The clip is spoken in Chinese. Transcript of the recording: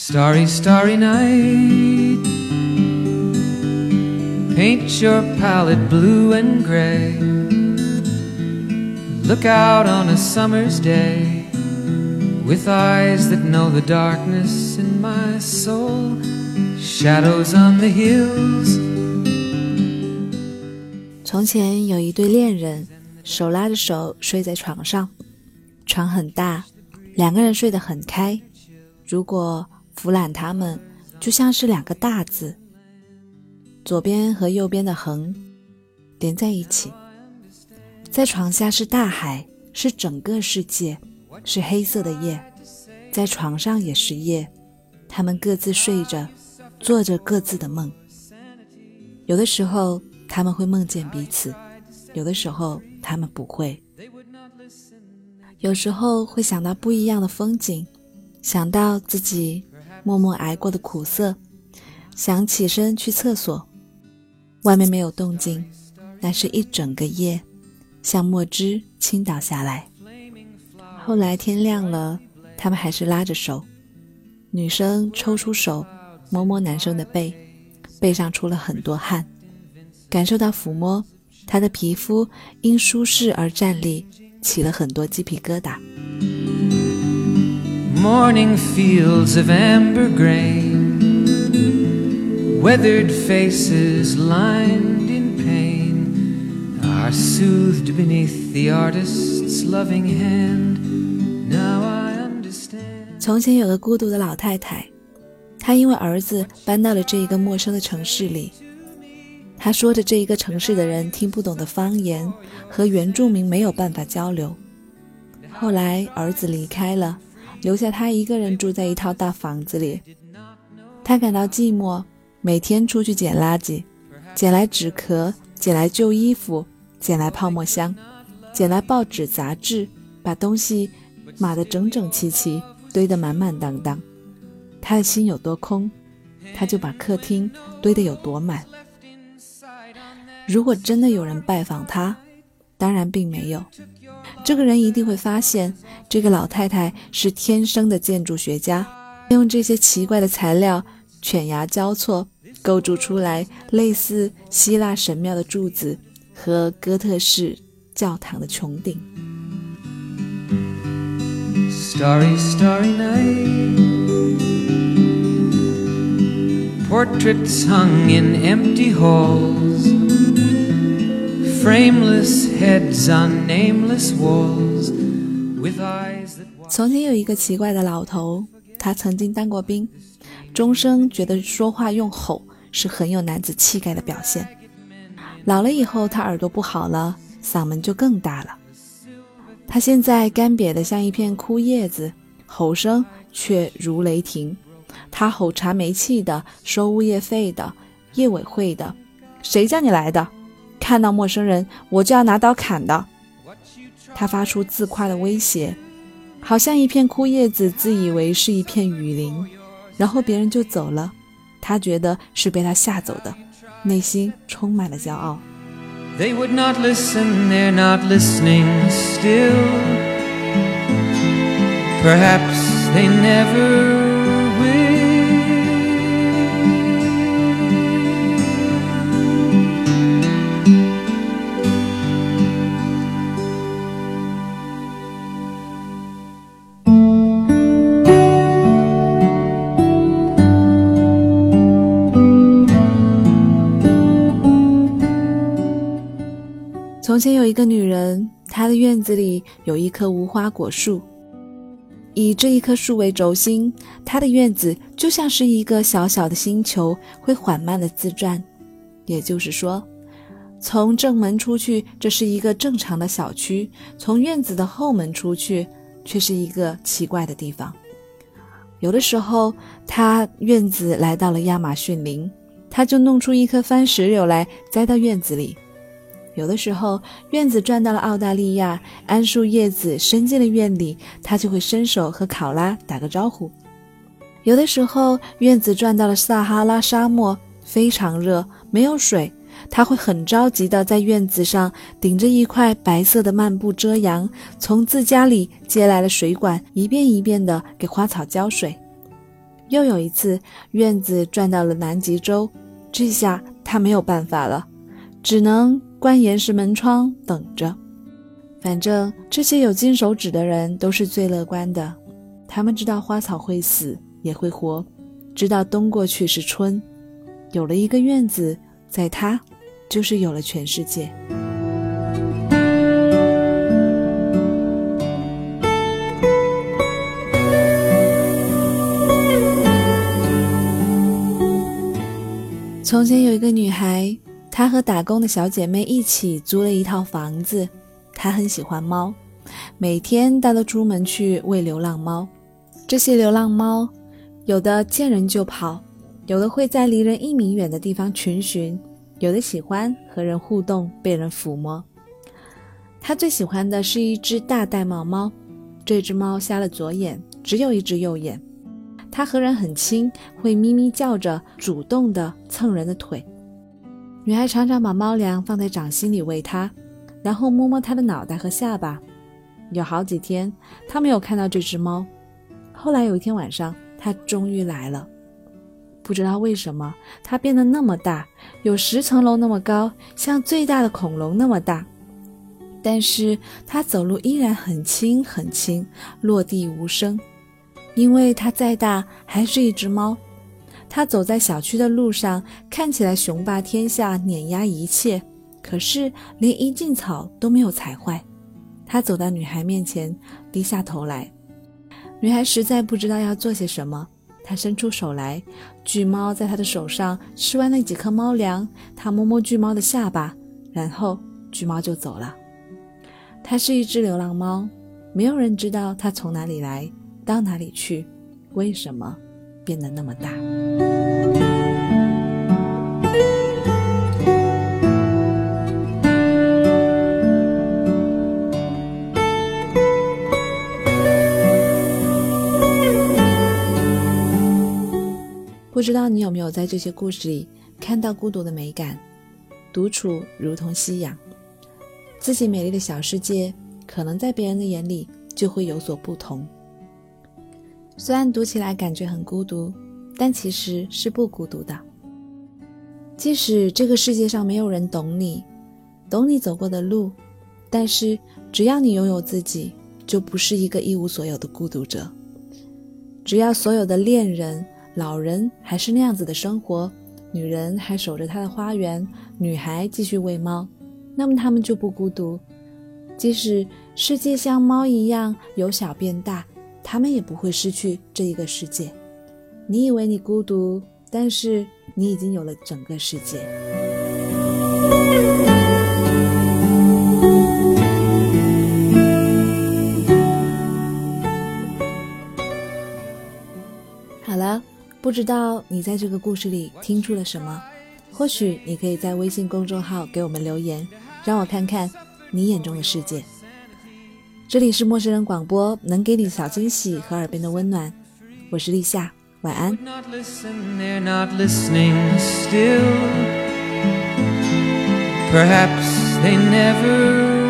Starry, starry night. Paint your palette blue and gray. Look out on a summer's day with eyes that know the darkness in my soul. Shadows on the hills. 从前有一对恋人，手拉着手睡在床上，床很大，两个人睡得很开。如果 俯览他们，就像是两个大字，左边和右边的横连在一起。在床下是大海，是整个世界，是黑色的夜，在床上也是夜。他们各自睡着，做着各自的梦。有的时候。他们会梦见彼此，有的时候他们不会。有时候会想到不一样的风景，想到自己默默挨过的苦涩，想起身去厕所，外面没有动静，那是一整个夜，像墨汁倾倒下来。后来天亮了，他们还是拉着手，女生抽出手摸摸男生的背，背上出了很多汗。感受到抚摸，他的皮肤因舒适而站立，起了很多鸡皮疙瘩。Morning fields of amber grain, weathered faces lined in pain, are soothed beneath the artist's loving hand. Now I understand. 从前有个孤独的老太太，她因为儿子搬到了这一个陌生的城市里。他说着这一个城市的人听不懂的方言，和原住民没有办法交流。后来儿子离开了，留下他一个人住在一套大房子里。他感到寂寞，每天出去捡垃圾，捡来纸壳，捡来旧衣服，捡来泡沫箱，捡来报纸杂志，把东西码得整整齐齐，堆得满满当当。他的心有多空，他就把客厅堆得有多满。如果真的有人拜访他，当然并没有。这个人一定会发现，这个老太太是天生的建筑学家，用这些奇怪的材料犬牙交错构筑出来类似希腊神庙的柱子和哥特式教堂的穹顶。Starry, starry night. Portraits hung in empty halls. Frameless heads on nameless walls with eyes 从前有一个奇怪的老头，他曾经当过兵，终生觉得说话用吼是很有男子气概的表现。老了以后，他耳朵不好了，嗓门就更大了。他现在干瘪的像一片枯叶子，吼声却如雷霆。他吼查煤气的，收物业费的，业委会的，谁叫你来的？看到陌生人，我就要拿刀砍的。他发出自夸的威胁，好像一片枯叶子自以为是一片雨林，然后别人就走了。他觉得是被他吓走的，内心充满了骄傲。They would not listen, they're not listening still. Perhaps they never. 前有一个女人，她的院子里有一棵无花果树。以这一棵树为轴心，她的院子就像是一个小小的星球，会缓慢的自转。也就是说，从正门出去，这是一个正常的小区；从院子的后门出去，却是一个奇怪的地方。有的时候，她院子来到了亚马逊林，她就弄出一棵番石榴来栽到院子里。有的时候，院子转到了澳大利亚，桉树叶子伸进了院里，他就会伸手和考拉打个招呼。有的时候，院子转到了撒哈拉沙漠，非常热，没有水，他会很着急的在院子上顶着一块白色的幔布遮阳，从自家里接来了水管，一遍一遍的给花草浇水。又有一次，院子转到了南极洲，这下他没有办法了，只能关严实门窗等着。反正这些有金手指的人都是最乐观的，他们知道花草会死也会活，知道冬过去是春。有了一个院子，在他就是有了全世界。从前有一个女孩，她和打工的小姐妹一起租了一套房子。她很喜欢猫，每天带它出门去喂流浪猫。这些流浪猫，有的见人就跑，有的会在离人一米远的地方群寻，有的喜欢和人互动，被人抚摸。她最喜欢的是一只大玳瑁猫，这只猫瞎了左眼，只有一只右眼。它和人很亲，会咪咪叫着，主动地蹭人的腿。女孩常常把猫粮放在掌心里喂它，然后摸摸它的脑袋和下巴。有好几天，她没有看到这只猫。后来有一天晚上，它终于来了。不知道为什么，它变得那么大，有十层楼那么高，像最大的恐龙那么大。但是它走路依然很轻很轻，落地无声。因为它再大还是一只猫，他走在小区的路上，看起来雄霸天下，碾压一切，可是连一茎草都没有踩坏。他走到女孩面前，低下头来。女孩实在不知道要做些什么，她伸出手来，巨猫在她的手上吃完那几颗猫粮，她摸摸巨猫的下巴，然后巨猫就走了。它是一只流浪猫，没有人知道它从哪里来。到哪里去？为什么变得那么大？不知道你有没有在这些故事里看到孤独的美感？独处如同夕阳，自己美丽的小世界，可能在别人的眼里就会有所不同。虽然读起来感觉很孤独，但其实是不孤独的。即使这个世界上没有人懂你，懂你走过的路，但是只要你拥有自己，就不是一个一无所有的孤独者。只要所有的恋人、老人还是那样子的生活，女人还守着她的花园，女孩继续喂猫，那么他们就不孤独。即使世界像猫一样由小变大。他们也不会失去这一个世界。你以为你孤独，但是你已经有了整个世界。好了，不知道你在这个故事里听出了什么？或许你可以在微信公众号给我们留言，让我看看你眼中的世界。这里是陌生人广播，能给你小惊喜和耳边的温暖。我是立夏，晚安。Perhaps they never